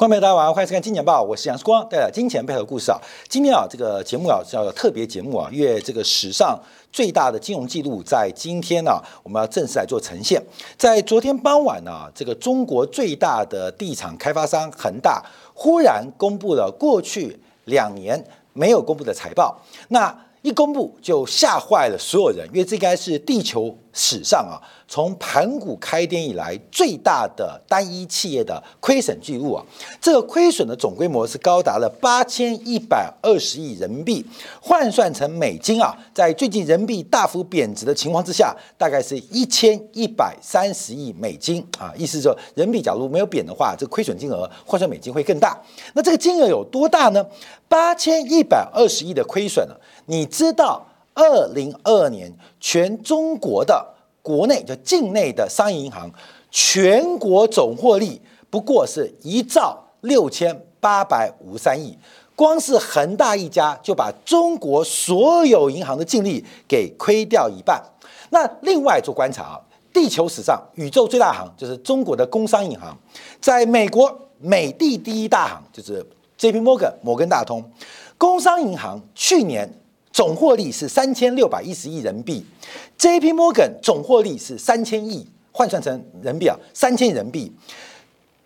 观众朋友大家好，欢迎收看《金钱报》，我是杨世光，带来金钱背后的故事啊。今天啊，这个节目啊叫特别节目啊，因为这个史上最大的金融记录在今天呢，我们要正式来做呈现。在昨天傍晚呢，这个中国最大的地产开发商恒大忽然公布了过去两年没有公布的财报，那一公布就吓坏了所有人，因为这应该是地球史上啊。从盘古开天以来最大的单一企业的亏损记录啊，这个亏损的总规模是高达了八千一百二十亿人民币，换算成美金啊，在最近人民币大幅贬值的情况之下，大概是一千一百三十亿美金啊，意思说人民币假如没有贬的话，这个亏损金额换算美金会更大。那这个金额有多大呢？八千一百二十亿的亏损呢？你知道，二零二二年全中国的。国内就境内的商业银行，全国总获利不过是一兆六千八百五十三亿，光是恒大一家就把中国所有银行的净利给亏掉一半。那另外做观察啊，地球史上宇宙最大行就是中国的工商银行，在美国美的第一大行就是 J.P. Morgan 摩根大通，工商银行去年。总获利是三千六百一十亿人民币，J.P. Morgan 总获利是三千亿，换算成人民币啊，三千亿人民币。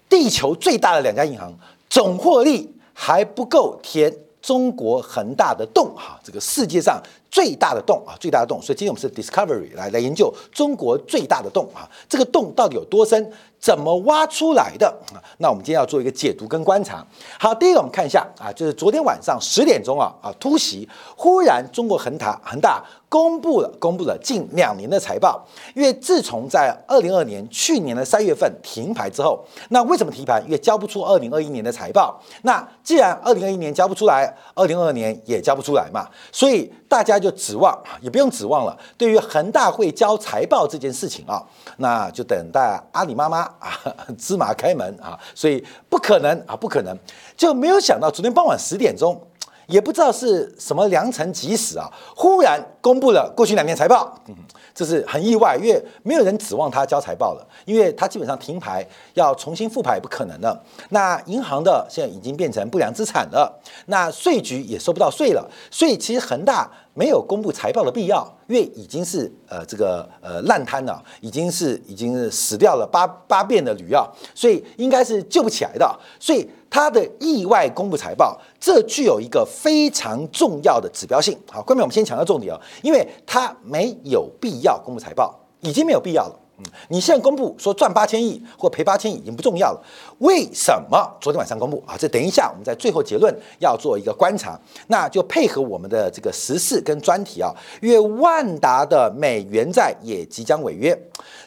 地球最大的两家银行总获利还不够填中国恒大的洞哈，这个世界上最大的洞啊，最大的洞。所以今天我们是 Discovery 来来研究中国最大的洞啊，这个洞到底有多深？怎么挖出来的？那我们今天要做一个解读跟观察。好，第一个我们看一下啊，就是昨天晚上十点钟啊啊突袭，忽然中国恒大恒大公布了公布了近两年的财报。因为自从在二零二年去年的三月份停牌之后，那为什么停牌？因为交不出二零二一年的财报。那既然二零二一年交不出来，二零二二年也交不出来嘛，所以大家就指望啊也不用指望了。对于恒大会交财报这件事情啊，那就等待阿里妈妈。啊，芝麻开门啊，所以不可能啊，不可能，就没有想到昨天傍晚十点钟，也不知道是什么良辰吉时啊，忽然公布了过去两年财报，嗯，这是很意外，因为没有人指望他交财报了，因为他基本上停牌，要重新复牌不可能的。那银行的现在已经变成不良资产了，那税局也收不到税了，所以其实恒大。没有公布财报的必要，因为已经是呃这个呃烂摊了，已经是已经是死掉了八八遍的驴啊，所以应该是救不起来的。所以它的意外公布财报，这具有一个非常重要的指标性。好，关面我们先强调重点啊，因为它没有必要公布财报，已经没有必要了。你现在公布说赚八千亿或赔八千亿已经不重要了。为什么昨天晚上公布啊？这等一下我们在最后结论要做一个观察，那就配合我们的这个时事跟专题啊。因为万达的美元债也即将违约。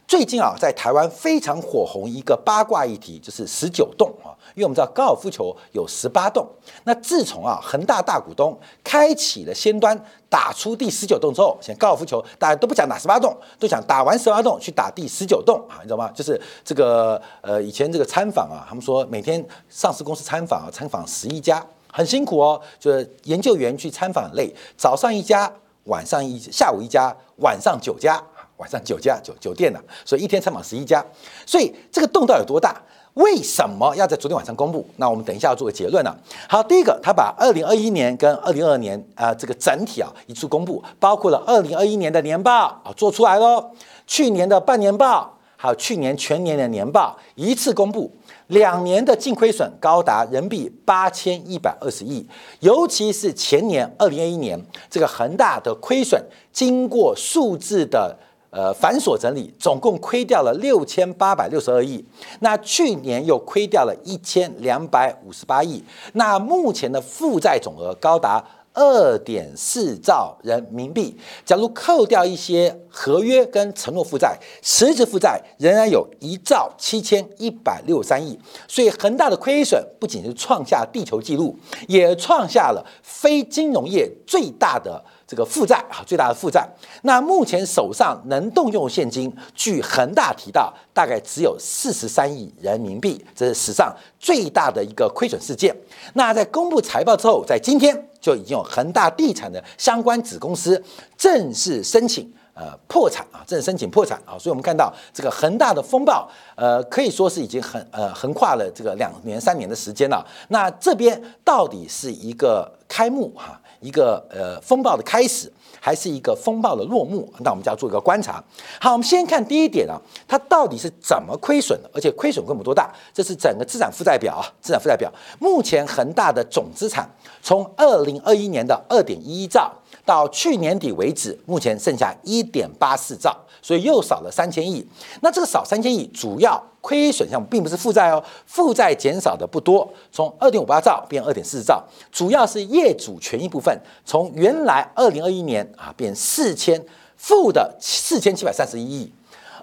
最近啊，在台湾非常火红一个八卦议题，就是十九洞啊。因为我们知道高尔夫球有十八洞，那自从啊恒大大股东开启了先端打出第十九洞之后，现在高尔夫球大家都不讲打十八洞，都想打完十八洞去打第十九洞啊，你知道吗？就是这个呃以前这个参访啊，他们说每天上市公司参访啊，参访十一家很辛苦哦，就是研究员去参访很累，早上一家，晚上一下午一家，晚上九家，晚上九家酒酒店呢，所以一天参访十一家，所以这个洞到底有多大？为什么要在昨天晚上公布？那我们等一下要做个结论呢。好，第一个，他把二零二一年跟二零二二年啊这个整体啊一次公布，包括了二零二一年的年报啊做出来喽，去年的半年报，还有去年全年的年报一次公布，两年的净亏损高达人民币八千一百二十亿，尤其是前年二零二一年这个恒大的亏损，经过数字的。呃，繁琐整理，总共亏掉了六千八百六十二亿。那去年又亏掉了一千两百五十八亿。那目前的负债总额高达二点四兆人民币。假如扣掉一些合约跟承诺负债，实质负债仍然有一兆七千一百六十三亿。所以恒大的亏损不仅是创下地球纪录，也创下了非金融业最大的。这个负债啊，最大的负债。那目前手上能动用现金，据恒大提到，大概只有四十三亿人民币，这是史上最大的一个亏损事件。那在公布财报之后，在今天就已经有恒大地产的相关子公司正式申请呃破产啊，正式申请破产啊，所以我们看到这个恒大的风暴，呃，可以说是已经横呃横跨了这个两年三年的时间了。那这边到底是一个开幕哈，一个呃风暴的开始，还是一个风暴的落幕？那我们就要做一个观察。好，我们先看第一点啊，它到底是怎么亏损的，而且亏损规模多大？这是整个资产负债表啊，资产负债表目前恒大的总资产从二零二一年的二点一兆。到去年底为止，目前剩下一点八四兆，所以又少了三千亿。那这个少三千亿，主要亏损项目并不是负债哦，负债减少的不多，从二点五八兆变二点四兆，主要是业主权益部分，从原来二零二一年啊变四千负的四千七百三十一亿，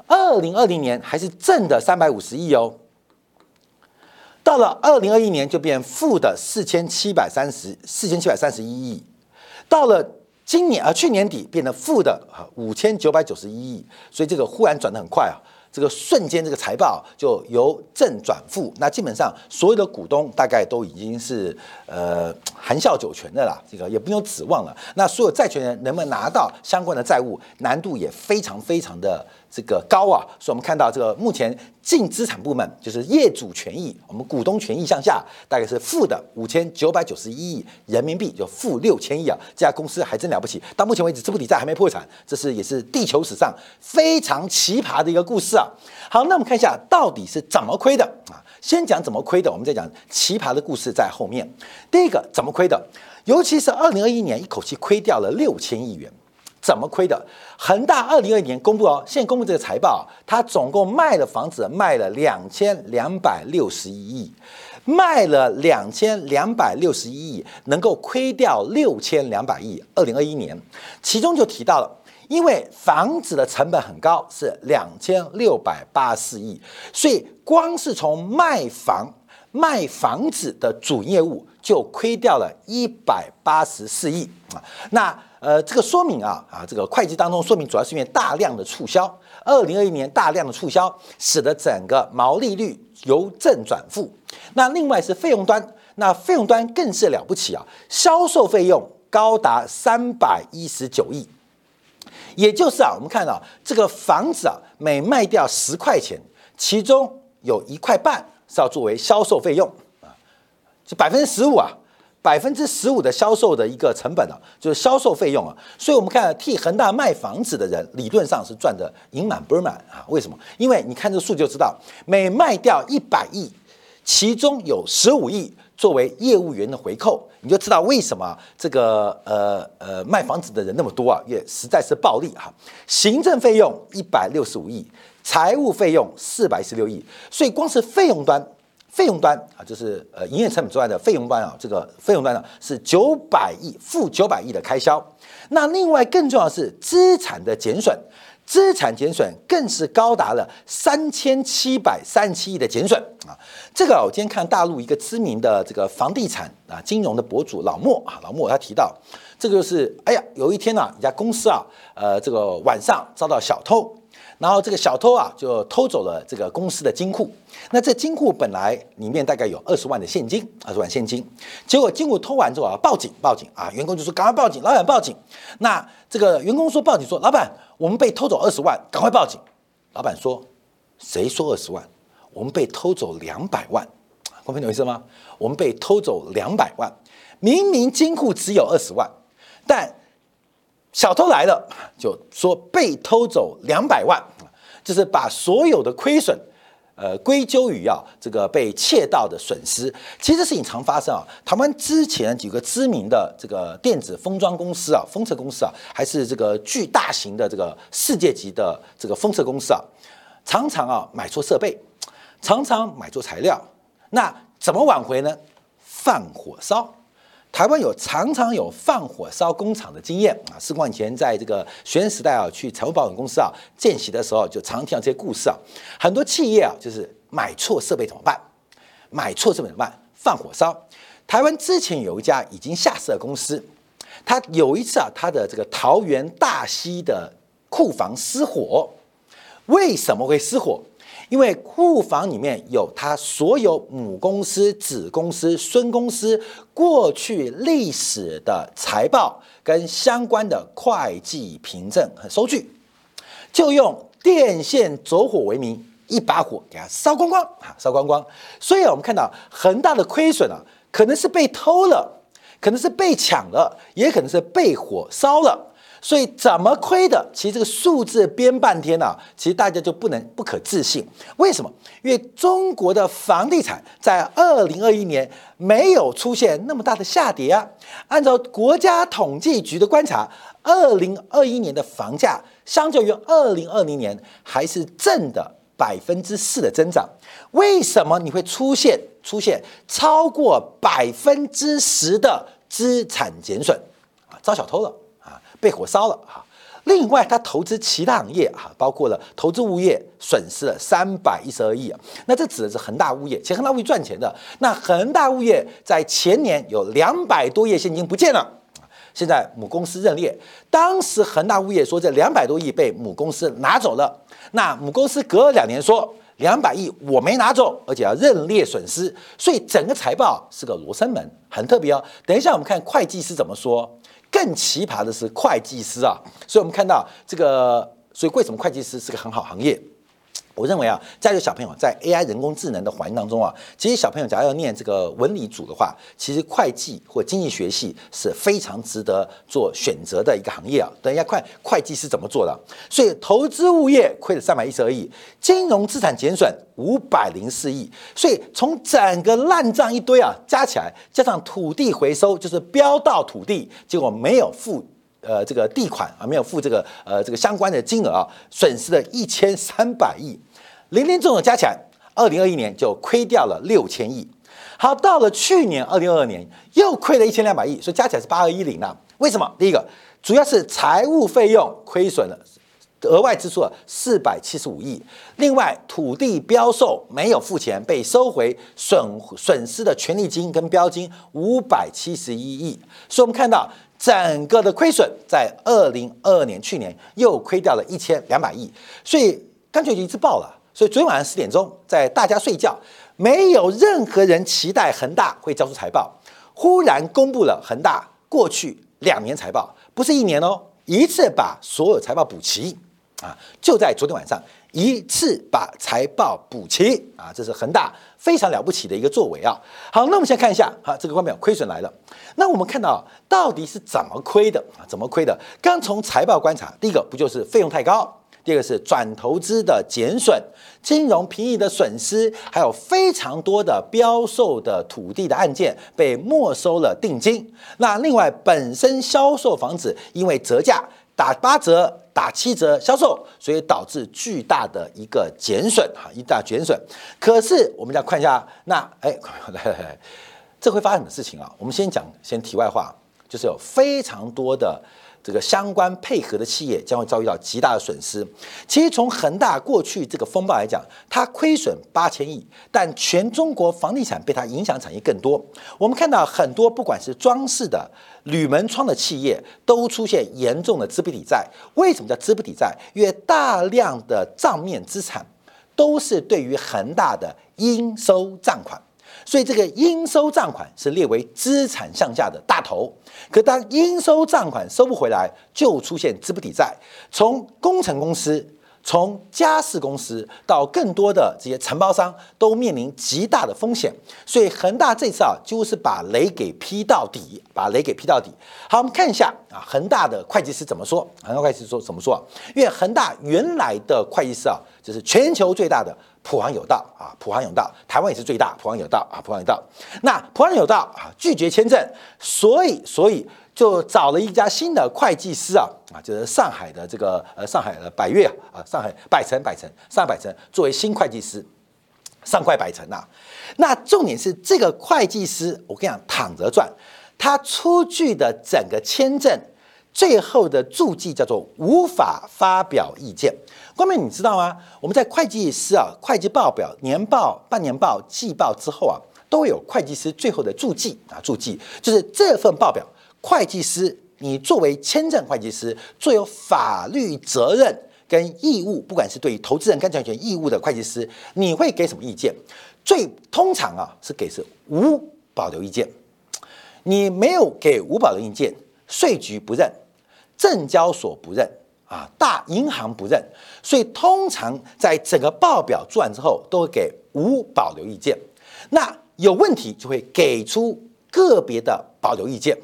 二零二零年还是正的三百五十亿哦，到了二零二一年就变负的四千七百三十四千七百三十一亿，到了。今年啊，去年底变得负的啊五千九百九十一亿，所以这个忽然转得很快啊，这个瞬间这个财报就由正转负，那基本上所有的股东大概都已经是呃含笑九泉的啦，这个也不用指望了。那所有债权人能不能拿到相关的债务，难度也非常非常的。这个高啊，所以我们看到这个目前净资产部门就是业主权益，我们股东权益向下大概是负的五千九百九十一亿人民币，就负六千亿啊，这家公司还真了不起。到目前为止，资不抵债还没破产，这是也是地球史上非常奇葩的一个故事啊。好，那我们看一下到底是怎么亏的啊？先讲怎么亏的，我们再讲奇葩的故事在后面。第一个怎么亏的？尤其是二零二一年一口气亏掉了六千亿元。怎么亏的？恒大二零二一年公布哦，现在公布这个财报，它总共卖了房子卖了两千两百六十一亿，卖了两千两百六十一亿，能够亏掉六千两百亿。二零二一年，其中就提到了，因为房子的成本很高，是两千六百八十四亿，所以光是从卖房卖房子的主业务就亏掉了一百八十四亿啊，那。呃，这个说明啊啊，这个会计当中说明主要是因为大量的促销，二零二一年大量的促销，使得整个毛利率由正转负。那另外是费用端，那费用端更是了不起啊，销售费用高达三百一十九亿，也就是啊，我们看到这个房子啊，每卖掉十块钱，其中有一块半是要作为销售费用啊，这百分之十五啊。百分之十五的销售的一个成本啊，就是销售费用啊，所以我们看替恒大卖房子的人，理论上是赚的盈满钵满啊。为什么？因为你看这数就知道，每卖掉一百亿，其中有十五亿作为业务员的回扣，你就知道为什么这个呃呃卖房子的人那么多啊，也实在是暴利哈。行政费用一百六十五亿，财务费用四百十六亿，所以光是费用端。费用端啊，就是呃营业成本之外的费用端啊，这个费用端呢是九百亿负九百亿的开销。那另外更重要的是资产的减损，资产减损更是高达了三千七百三十七亿的减损啊。这个我今天看大陆一个知名的这个房地产啊金融的博主老莫啊，老莫他提到，这个就是哎呀，有一天呢，一家公司啊，呃，这个晚上遭到小偷。然后这个小偷啊，就偷走了这个公司的金库。那这金库本来里面大概有二十万的现金，二十万现金。结果金库偷完之后啊，报警，报警啊！员工就说赶快报警，老板报警。那这个员工说报警说，老板，我们被偷走二十万，赶快报警。老板说，谁说二十万？我们被偷走两百万，公平懂意思吗？我们被偷走两百万，明明金库只有二十万，但。小偷来了，就说被偷走两百万，就是把所有的亏损，呃，归咎于啊这个被窃盗的损失。其实这事情常发生啊。台湾之前几个知名的这个电子封装公司啊，封测公司啊，还是这个巨大型的这个世界级的这个封测公司啊，常常啊买错设备，常常买错材料。那怎么挽回呢？放火烧。台湾有常常有放火烧工厂的经验啊！四光以前在这个学生时代啊，去财务保险公司啊见习的时候，就常听到这些故事啊。很多企业啊，就是买错设备怎么办？买错设备怎么办？放火烧。台湾之前有一家已经下市的公司，他有一次啊，他的这个桃园大溪的库房失火，为什么会失火？因为库房里面有他所有母公司、子公司、孙公司过去历史的财报跟相关的会计凭证和收据就用电线走火为名，一把火给它烧光光啊，烧光光。所以，我们看到恒大的亏损啊，可能是被偷了，可能是被抢了，也可能是被火烧了。所以怎么亏的？其实这个数字编半天呢，其实大家就不能不可置信。为什么？因为中国的房地产在二零二一年没有出现那么大的下跌啊。按照国家统计局的观察，二零二一年的房价相较于二零二零年还是正的百分之四的增长。为什么你会出现出现超过百分之十的资产减损啊？遭小偷了。被火烧了哈，另外他投资其他行业哈，包括了投资物业，损失了三百一十二亿啊。那这指的是恒大物业，其实恒大物业赚钱的。那恒大物业在前年有两百多亿现金不见了，现在母公司认列，当时恒大物业说这两百多亿被母公司拿走了，那母公司隔了两年说两百亿我没拿走，而且要认列损失，所以整个财报是个罗生门，很特别哦。等一下我们看会计师怎么说。更奇葩的是会计师啊，所以我们看到这个，所以为什么会计师是个很好行业？我认为啊，家里小朋友在 AI 人工智能的环境当中啊，其实小朋友假如要念这个文理组的话，其实会计或经济学系是非常值得做选择的一个行业啊。等一下，会会计是怎么做的？所以投资物业亏了三百一十二亿，金融资产减损五百零四亿，所以从整个烂账一堆啊加起来，加上土地回收，就是标到土地，结果没有付。呃，这个地款啊，没有付这个呃这个相关的金额啊，损失了一千三百亿，零零总总加起来，二零二一年就亏掉了六千亿。好，到了去年二零二二年又亏了一千两百亿，所以加起来是八二一零了。为什么？第一个主要是财务费用亏损了，额外支出了四百七十五亿，另外土地标售没有付钱被收回，损损失的权利金跟标金五百七十一亿。所以我们看到。整个的亏损在二零二二年去年又亏掉了一千两百亿，所以干脆就一次爆了。所以昨天晚上十点钟，在大家睡觉，没有任何人期待恒大会交出财报，忽然公布了恒大过去两年财报，不是一年哦，一次把所有财报补齐啊，就在昨天晚上。一次把财报补齐啊，这是恒大非常了不起的一个作为啊。好，那我们先看一下啊，这个方面亏损来了。那我们看到到底是怎么亏的啊？怎么亏的？刚从财报观察，第一个不就是费用太高，第二个是转投资的减损，金融平移的损失，还有非常多的标售的土地的案件被没收了定金。那另外本身销售房子因为折价。打八折、打七折销售，所以导致巨大的一个减损哈，一大减损。可是我们再看一下，那哎，来来来，这会发生什么事情啊？我们先讲，先题外话，就是有非常多的。这个相关配合的企业将会遭遇到极大的损失。其实从恒大过去这个风暴来讲，它亏损八千亿，但全中国房地产被它影响产业更多。我们看到很多不管是装饰的、铝门窗的企业都出现严重的资不抵债。为什么叫资不抵债？因为大量的账面资产都是对于恒大的应收账款。所以这个应收账款是列为资产项下的大头，可当应收账款收不回来，就出现资不抵债。从工程公司、从家事公司到更多的这些承包商，都面临极大的风险。所以恒大这次啊，几乎是把雷给劈到底，把雷给劈到底。好，我们看一下啊，恒大的会计师怎么说？恒大会计师说怎么说？因为恒大原来的会计师啊，就是全球最大的。普航有道啊，普航有道，台湾也是最大。普航有道啊，普航有道。那普航有道啊，拒绝签证，所以所以就找了一家新的会计师啊啊，就是上海的这个呃上海的百越啊，上海百城百城上海百城作为新会计师，上快百城呐。那重点是这个会计师，我跟你讲躺着赚，他出具的整个签证最后的注记叫做无法发表意见。关妹，你知道吗？我们在会计师啊，会计报表、年报、半年报、季报之后啊，都有会计师最后的注记啊，注记就是这份报表。会计师，你作为签证会计师，最有法律责任跟义务，不管是对投资人跟债权义务的会计师，你会给什么意见？最通常啊，是给是无保留意见。你没有给无保留意见，税局不认，证交所不认。啊，大银行不认，所以通常在整个报表做完之后，都会给无保留意见。那有问题就会给出个别的保留意见。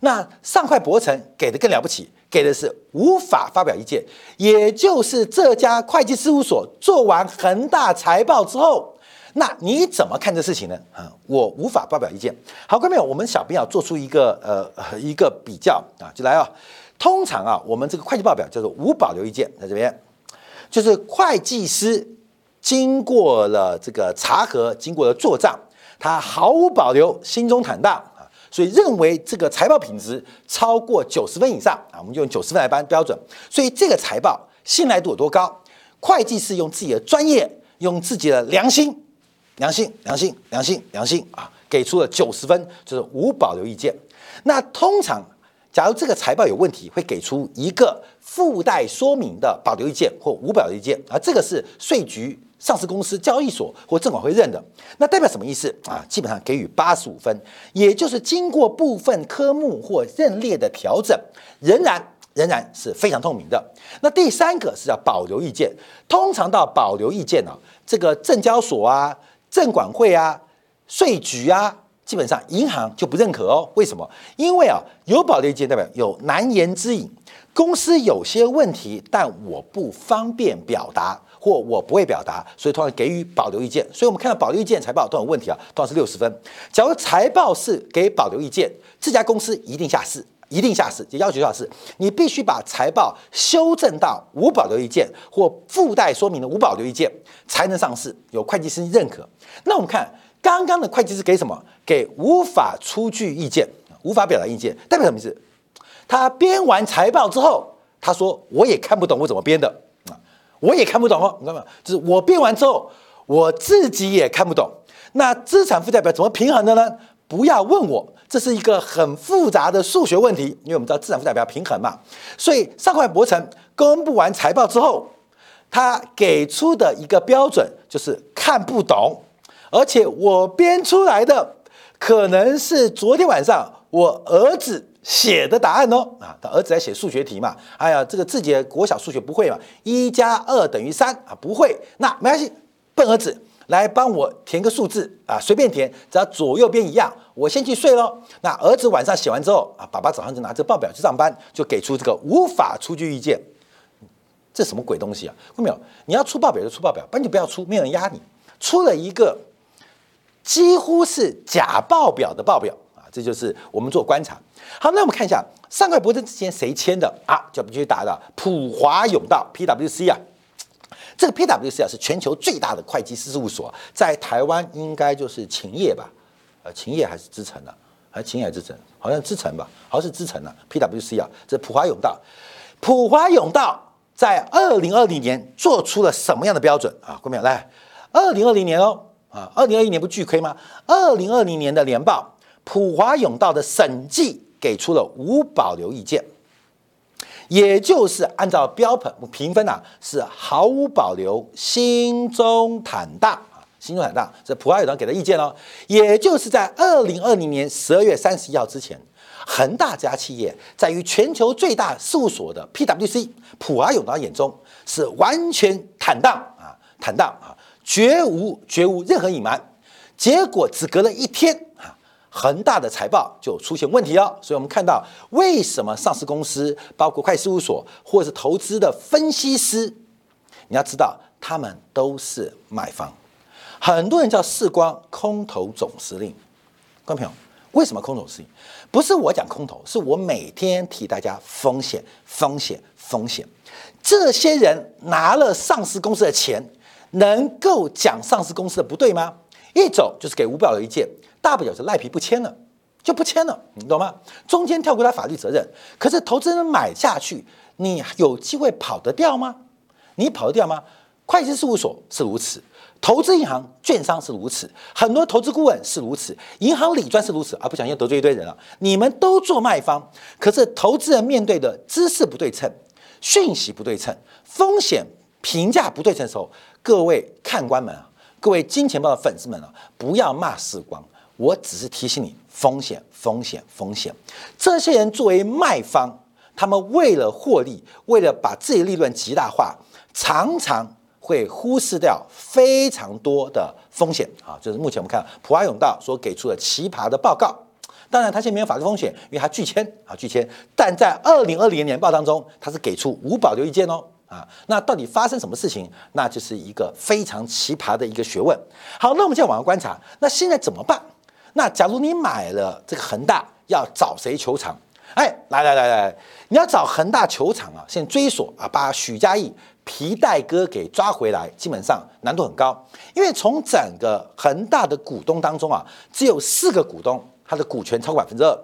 那上快博成给的更了不起，给的是无法发表意见，也就是这家会计事务所做完恒大财报之后。那你怎么看这事情呢？啊，我无法发表意见。好，各位朋友，我们小编要做出一个呃一个比较啊，就来啊。通常啊，我们这个会计报表叫做无保留意见，在这边就是会计师经过了这个查核，经过了做账，他毫无保留，心中坦荡啊，所以认为这个财报品质超过九十分以上啊，我们就用九十分来颁标准。所以这个财报信赖度有多高？会计师用自己的专业，用自己的良心。良心，良心，良心，良心啊！给出了九十分，就是无保留意见。那通常，假如这个财报有问题，会给出一个附带说明的保留意见或无保留意见啊。这个是税局、上市公司、交易所或证管会认的。那代表什么意思啊？基本上给予八十五分，也就是经过部分科目或认列的调整，仍然仍然是非常透明的。那第三个是要保留意见，通常到保留意见呢，这个证交所啊。证管会啊，税局啊，基本上银行就不认可哦。为什么？因为啊，有保留意见代表有难言之隐，公司有些问题，但我不方便表达，或我不会表达，所以通常给予保留意见。所以我们看到保留意见财报都有问题啊，通常是六十分。假如财报是给保留意见，这家公司一定下市。一定下市，就要求下市。你必须把财报修正到无保留意见或附带说明的无保留意见，才能上市，有会计师认可。那我们看刚刚的会计师给什么？给无法出具意见，无法表达意见，代表什么意思？他编完财报之后，他说我也看不懂我怎么编的啊，我也看不懂哦。你看嘛，就是我编完之后，我自己也看不懂。那资产负债表怎么平衡的呢？不要问我。这是一个很复杂的数学问题，因为我们知道资产负债表平衡嘛，所以上海博成公布完财报之后，他给出的一个标准就是看不懂，而且我编出来的可能是昨天晚上我儿子写的答案哦，啊，他儿子在写数学题嘛，哎呀，这个自己的国小数学不会嘛，一加二等于三啊，不会，那没关系，笨儿子。来帮我填个数字啊，随便填，只要左右边一样，我先去睡喽。那儿子晚上写完之后啊，爸爸早上就拿着报表去上班，就给出这个无法出具意见。这什么鬼东西啊？看到没有？你要出报表就出报表，不然就不要出，没有人压你。出了一个几乎是假报表的报表啊，这就是我们做观察。好，那我们看一下上海博正之前谁签的啊？就必须答的普华永道 （PWC） 啊。这个 PwC 啊是全球最大的会计师事务所，在台湾应该就是勤业吧？呃，勤业还是资诚呢？还勤业还是资诚？好像资诚吧？好像是资诚呢。PwC 啊，这普华永道，普华永道在二零二零年做出了什么样的标准啊？各位来，二零二零年哦，啊，二零二一年不巨亏吗？二零二零年的年报，普华永道的审计给出了无保留意见。也就是按照标准评分啊，是毫无保留，心中坦荡啊，心中坦荡。这普华永道给的意见哦，也就是在二零二零年十二月三十一号之前，恒大这家企业在于全球最大事务所的 PwC 普华永道眼中是完全坦荡啊，坦荡啊，绝无绝无任何隐瞒。结果只隔了一天啊。恒大的财报就出现问题了，所以我们看到为什么上市公司，包括会计事务所或者是投资的分析师，你要知道他们都是买方。很多人叫世光空头总司令，观众朋友，为什么空头司令？不是我讲空头，是我每天替大家风险、风险、风险。这些人拿了上市公司的钱，能够讲上市公司的不对吗？一种就是给五保留意见。大不了就赖皮不签了，就不签了，你懂吗？中间跳过他法律责任，可是投资人买下去，你有机会跑得掉吗？你跑得掉吗？会计事务所是如此，投资银行、券商是如此，很多投资顾问是如此，银行理专是如此，而不小心得罪一堆人了。你们都做卖方，可是投资人面对的知识不对称、讯息不对称、风险评价不对称的时候，各位看官们啊，各位金钱豹的粉丝们啊，不要骂时光。我只是提醒你风险，风险，风险。这些人作为卖方，他们为了获利，为了把自己利润极大化，常常会忽视掉非常多的风险啊。就是目前我们看普华永道所给出的奇葩的报告。当然，它现在没有法律风险，因为它拒签啊，拒签。但在二零二零年报当中，它是给出无保留意见哦啊。那到底发生什么事情？那就是一个非常奇葩的一个学问。好，那我们现在往下观察，那现在怎么办？那假如你买了这个恒大，要找谁求偿？哎，来来来来，你要找恒大球场啊，先追索啊，把许家印皮带哥给抓回来，基本上难度很高，因为从整个恒大的股东当中啊，只有四个股东。他的股权超过百分之二，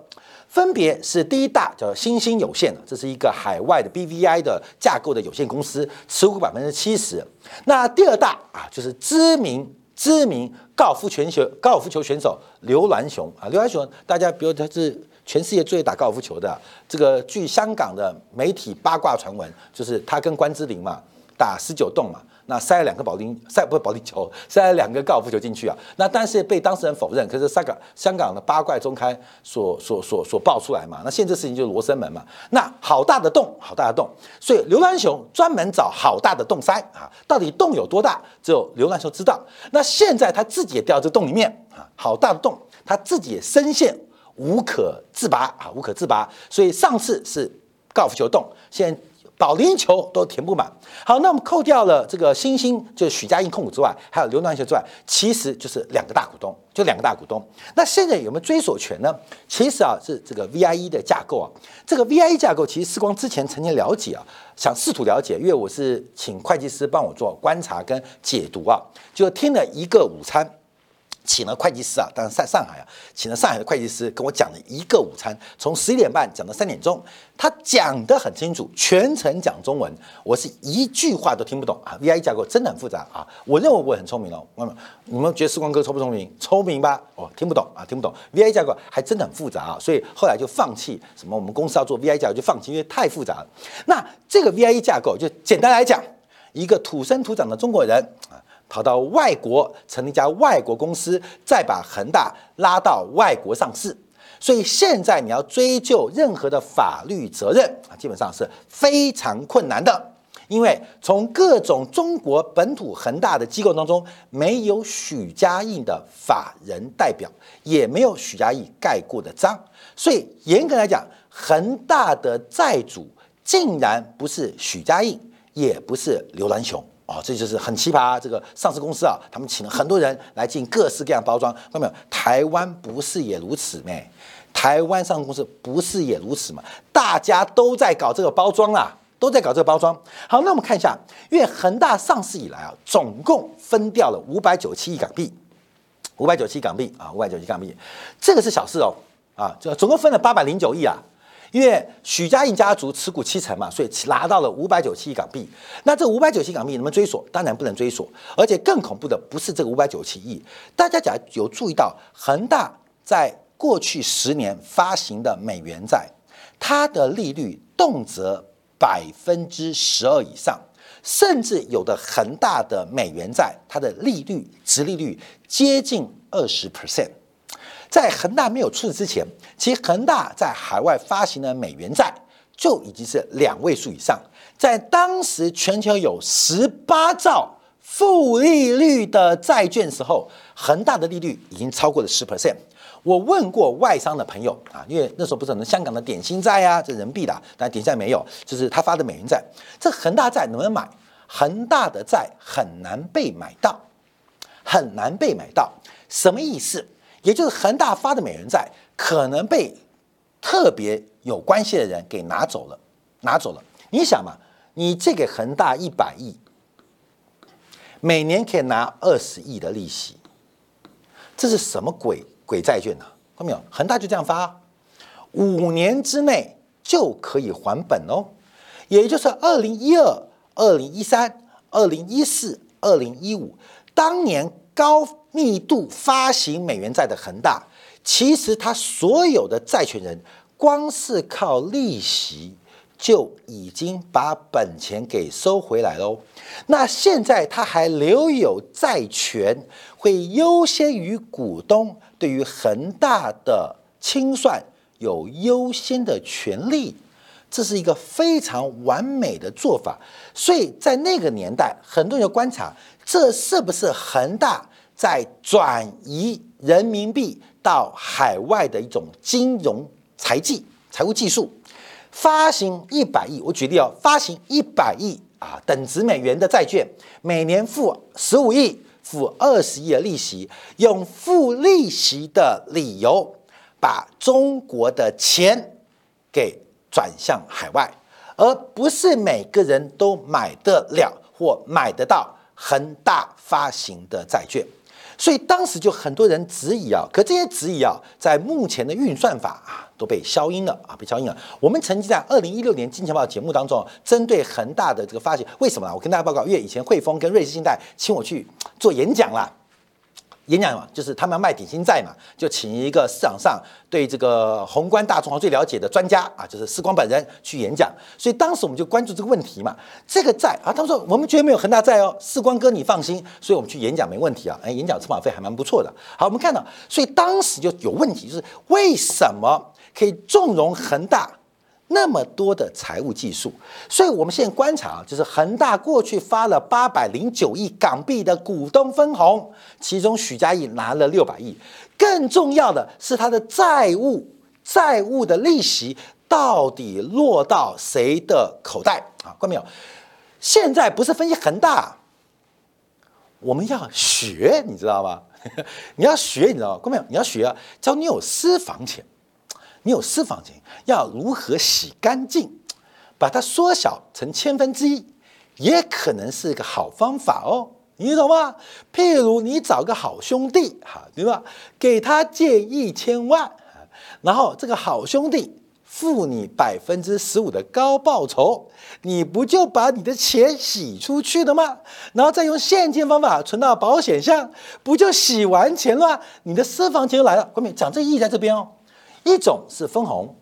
分别是第一大叫新兴有限这是一个海外的 BVI 的架构的有限公司，持股百分之七十。那第二大啊，就是知名知名高尔夫全球高尔夫球选手刘銮雄啊，刘銮雄大家比如他是全世界最会打高尔夫球的，这个据香港的媒体八卦传闻，就是他跟关之琳嘛打十九洞嘛。那塞了两个保龄塞不是保龄球，塞了两个高尔夫球进去啊。那但是被当事人否认，可是香港香港的八卦中刊所所所所爆出来嘛。那现在事情就是罗生门嘛。那好大的洞，好大的洞。所以刘兰雄专门找好大的洞塞啊，到底洞有多大，只有刘兰雄知道。那现在他自己也掉这洞里面啊，好大的洞，他自己也深陷无可自拔啊，无可自拔。所以上次是高尔夫球洞，现在。保龄球都填不满。好，那我们扣掉了这个新兴，就是许家印控股之外，还有刘南球之外，其实就是两个大股东，就两个大股东。那现在有没有追索权呢？其实啊，是这个 VIE 的架构啊。这个 VIE 架构，其实时光之前曾经了解啊，想试图了解，因为我是请会计师帮我做观察跟解读啊，就听了一个午餐。请了会计师啊，当然在上海啊，请了上海的会计师跟我讲了一个午餐，从十一点半讲到三点钟，他讲得很清楚，全程讲中文，我是一句话都听不懂啊。VI 架构真的很复杂啊，我认为我很聪明哦。那么你们觉得时光哥聪不聪明？聪明吧？哦，听不懂啊，听不懂。VI 架构还真的很复杂啊，所以后来就放弃什么我们公司要做 VI 架构就放弃，因为太复杂了。那这个 VI 架构就简单来讲，一个土生土长的中国人啊。跑到外国成立一家外国公司，再把恒大拉到外国上市，所以现在你要追究任何的法律责任啊，基本上是非常困难的。因为从各种中国本土恒大的机构当中，没有许家印的法人代表，也没有许家印盖过的章，所以严格来讲，恒大的债主竟然不是许家印，也不是刘銮雄。哦，这就是很奇葩。这个上市公司啊，他们请了很多人来进各式各样包装，看到没有？台湾不是也如此咩？台湾上市公司不是也如此嘛？大家都在搞这个包装啦，都在搞这个包装。好，那我们看一下，因为恒大上市以来啊，总共分掉了五百九七亿港币，五百九七港币啊，五百九七港币，这个是小事哦，啊，就总共分了八百零九亿啊。因为许家印家族持股七成嘛，所以拿到了五百九七亿港币。那这五百九七港币能不能追索？当然不能追索。而且更恐怖的不是这个五百九七亿，大家假有注意到恒大在过去十年发行的美元债，它的利率动辄百分之十二以上，甚至有的恒大的美元债，它的利率、值利率接近二十 percent。在恒大没有出事之前，其实恒大在海外发行的美元债就已经是两位数以上。在当时全球有十八兆负利率的债券时候，恒大的利率已经超过了十 percent。我问过外商的朋友啊，因为那时候不是很多香港的点心债啊，这人民币的，但点心债没有，就是他发的美元债。这恒大债能不能买？恒大的债很难被买到，很难被买到，什么意思？也就是恒大发的美元债可能被特别有关系的人给拿走了，拿走了。你想嘛，你借给恒大一百亿，每年可以拿二十亿的利息，这是什么鬼鬼债券呢？看到没有？恒大就这样发，五年之内就可以还本哦。也就是二零一二、二零一三、二零一四、二零一五，当年高。密度发行美元债的恒大，其实他所有的债权人，光是靠利息就已经把本钱给收回来喽。那现在他还留有债权，会优先于股东对于恒大的清算有优先的权利，这是一个非常完美的做法。所以在那个年代，很多人观察，这是不是恒大在转移人民币到海外的一种金融财技、财务技术？发行一百亿，我举例哦，发行一百亿啊，等值美元的债券，每年付十五亿，付二十亿的利息，用付利息的理由，把中国的钱给转向海外，而不是每个人都买得了或买得到恒大发行的债券。所以当时就很多人质疑啊，可这些质疑啊，在目前的运算法啊都被消音了啊，被消音了。我们曾经在二零一六年金钱豹节目当中，针对恒大的这个发行，为什么呢？我跟大家报告，因为以前汇丰跟瑞士信贷请我去做演讲了。演讲嘛，就是他们要卖点心债嘛，就请一个市场上对这个宏观大众最了解的专家啊，就是世光本人去演讲。所以当时我们就关注这个问题嘛，这个债啊，他们说我们绝对没有恒大债哦，世光哥你放心。所以我们去演讲没问题啊，哎，演讲车马费还蛮不错的。好，我们看到，所以当时就有问题，就是为什么可以纵容恒大？那么多的财务技术，所以我们现在观察啊，就是恒大过去发了八百零九亿港币的股东分红，其中许家印拿了六百亿，更重要的是他的债务债务的利息到底落到谁的口袋啊？看没有？现在不是分析恒大，我们要学，你知道吗？你要学，你知道吗？看没有？你要学啊，只要你有私房钱。你有私房钱，要如何洗干净，把它缩小成千分之一，也可能是一个好方法哦。你懂吗？譬如你找个好兄弟，哈，对吧？给他借一千万，然后这个好兄弟付你百分之十五的高报酬，你不就把你的钱洗出去了吗？然后再用现金方法存到保险箱，不就洗完钱了？你的私房钱就来了。后面讲这意义在这边哦。一种是分红，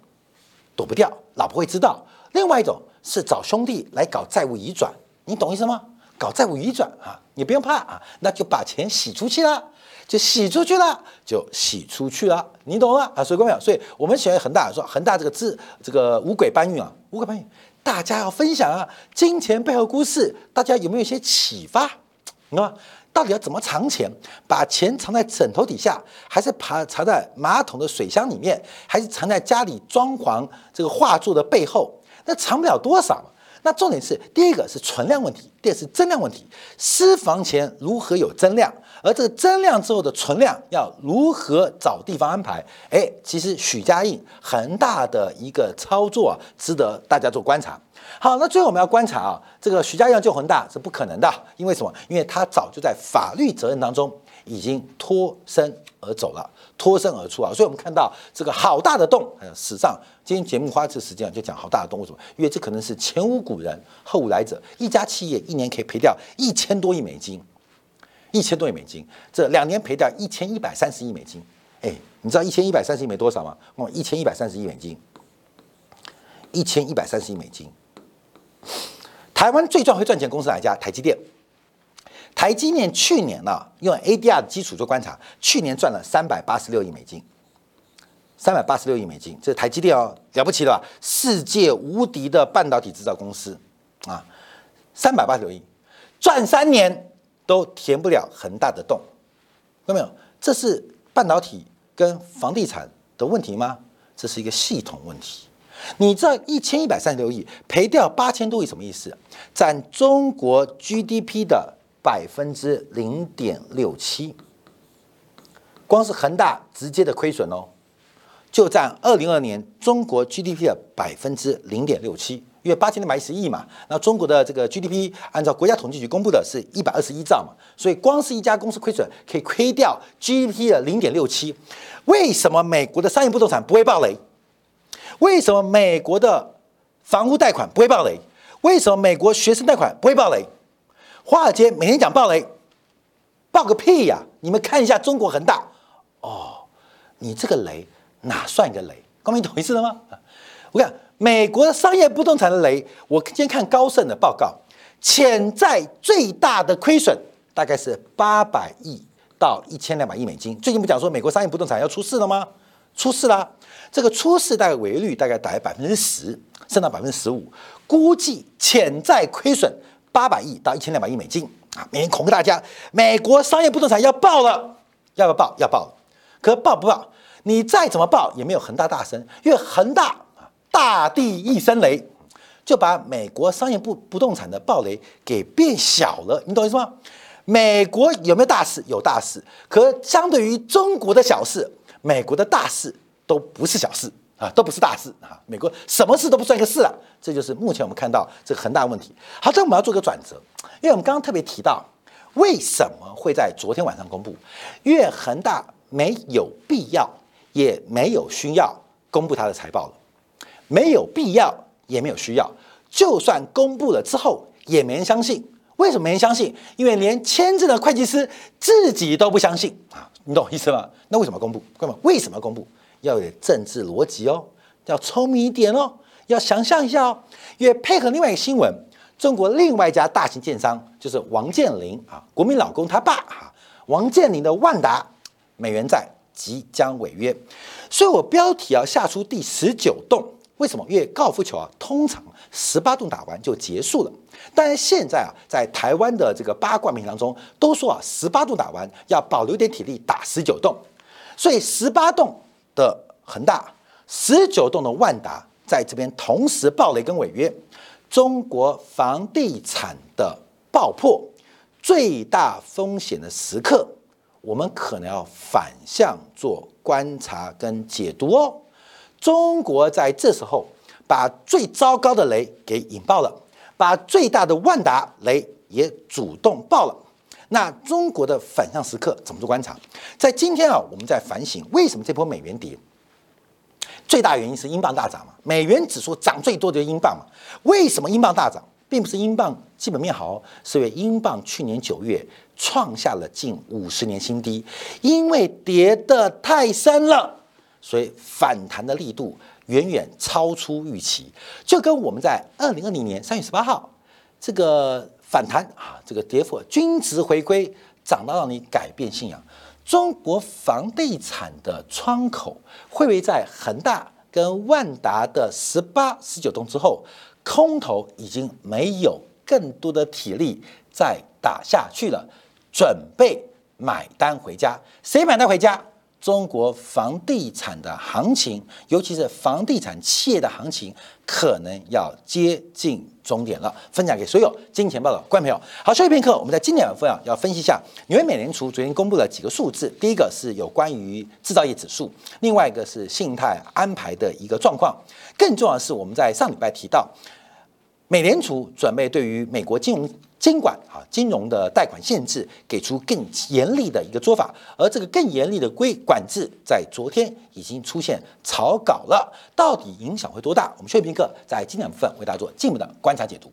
躲不掉，老婆会知道；另外一种是找兄弟来搞债务移转，你懂意思吗？搞债务移转啊，你不用怕啊，那就把钱洗出去了，就洗出去了，就洗出去了，你懂了啊？所以各位，所以我们喜欢恒大说恒大这个字，这个五鬼搬运啊，五鬼搬运，大家要分享啊，金钱背后故事，大家有没有一些启发？懂吗？到底要怎么藏钱？把钱藏在枕头底下，还是爬藏在马桶的水箱里面，还是藏在家里装潢这个画作的背后？那藏不了多少。那重点是，第一个是存量问题，第二是增量问题。私房钱如何有增量？而这个增量之后的存量要如何找地方安排？哎，其实许家印恒大的一个操作，值得大家做观察。好，那最后我们要观察啊，这个许家印要救恒大是不可能的，因为什么？因为他早就在法律责任当中已经脱身而走了，脱身而出啊。所以我们看到这个好大的洞，史上今天节目花这时间就讲好大的洞，为什么？因为这可能是前无古人后无来者，一家企业一年可以赔掉一千多亿美金，一千多亿美金，这两年赔掉一千一百三十亿美金。哎，你知道一千一百三十亿美多少吗？哦，一千一百三十亿美金，一千一百三十亿美金。台湾最赚会赚钱公司哪一家？台积电。台积电去年呢，用 ADR 的基础做观察，去年赚了三百八十六亿美金。三百八十六亿美金，这台积电哦，了不起了吧？世界无敌的半导体制造公司啊，三百八十六亿，赚三年都填不了恒大的洞，看到没有？这是半导体跟房地产的问题吗？这是一个系统问题。你这一千一百三十六亿赔掉八千多亿什么意思？占中国 GDP 的百分之零点六七，光是恒大直接的亏损哦，就占二零二年中国 GDP 的百分之零点六七。因为八千两百一十亿嘛，那中国的这个 GDP 按照国家统计局公布的是一百二十一兆嘛，所以光是一家公司亏损可以亏掉 GDP 的零点六七。为什么美国的商业不动产不会暴雷？为什么美国的房屋贷款不会暴雷？为什么美国学生贷款不会暴雷？华尔街每天讲暴雷，暴个屁呀！你们看一下中国恒大，哦，你这个雷哪算一个雷？光明懂意思了吗？我看美国的商业不动产的雷，我今天看高盛的报告，潜在最大的亏损大概是八百亿到一千两百亿美金。最近不讲说美国商业不动产要出事了吗？出事啦。这个出事大概违约率大概大概百分之十，升到百分之十五，估计潜在亏损八百亿到一千两百亿美金啊！美元恐吓大家，美国商业不动产要爆了，要不要爆？要爆了。可爆不爆？你再怎么爆也没有恒大大声，因为恒大大地一声雷，就把美国商业不不动产的暴雷给变小了。你懂意思吗？美国有没有大事？有大事，可相对于中国的小事，美国的大事。都不是小事啊，都不是大事啊！美国什么事都不算一个事啊，这就是目前我们看到这个很大的问题。好，这我们要做个转折，因为我们刚刚特别提到，为什么会在昨天晚上公布？因为恒大没有必要，也没有需要公布它的财报了，没有必要，也没有需要。就算公布了之后，也没人相信。为什么没人相信？因为连签字的会计师自己都不相信啊！你懂我意思吗？那为什么公布？为什么公布？要有政治逻辑哦，要聪明一点哦，要想象一下哦。也配合另外一个新闻，中国另外一家大型建商就是王健林啊，国民老公他爸啊，王健林的万达美元债即将违约，所以我标题要下出第十九洞。为什么？因为高尔夫球啊，通常十八洞打完就结束了，但是现在啊，在台湾的这个八卦名当中都说啊，十八洞打完要保留点体力打十九洞，所以十八洞。的恒大十九栋的万达在这边同时暴雷跟违约，中国房地产的爆破最大风险的时刻，我们可能要反向做观察跟解读哦。中国在这时候把最糟糕的雷给引爆了，把最大的万达雷也主动爆了。那中国的反向时刻怎么做观察？在今天啊，我们在反省为什么这波美元跌，最大原因是英镑大涨嘛？美元指数涨最多的就是英镑嘛？为什么英镑大涨，并不是英镑基本面好，是因为英镑去年九月创下了近五十年新低，因为跌得太深了，所以反弹的力度远远超出预期，就跟我们在二零二零年三月十八号这个。反弹啊，这个跌幅均值回归，涨到让你改变信仰。中国房地产的窗口会不会在恒大跟万达的十八、十九栋之后，空头已经没有更多的体力再打下去了，准备买单回家？谁买单回家？中国房地产的行情，尤其是房地产企业的行情，可能要接近终点了。分享给所有金钱报的观众朋友。好，休息片刻，我们在今天晚上要分析一下纽约美联储昨天公布了几个数字。第一个是有关于制造业指数，另外一个是信贷安排的一个状况。更重要的是，我们在上礼拜提到，美联储准备对于美国金融。监管啊，金融的贷款限制给出更严厉的一个做法，而这个更严厉的规管制在昨天已经出现草稿了，到底影响会多大？我们薛平克在今天部分为大家做进一步的观察解读。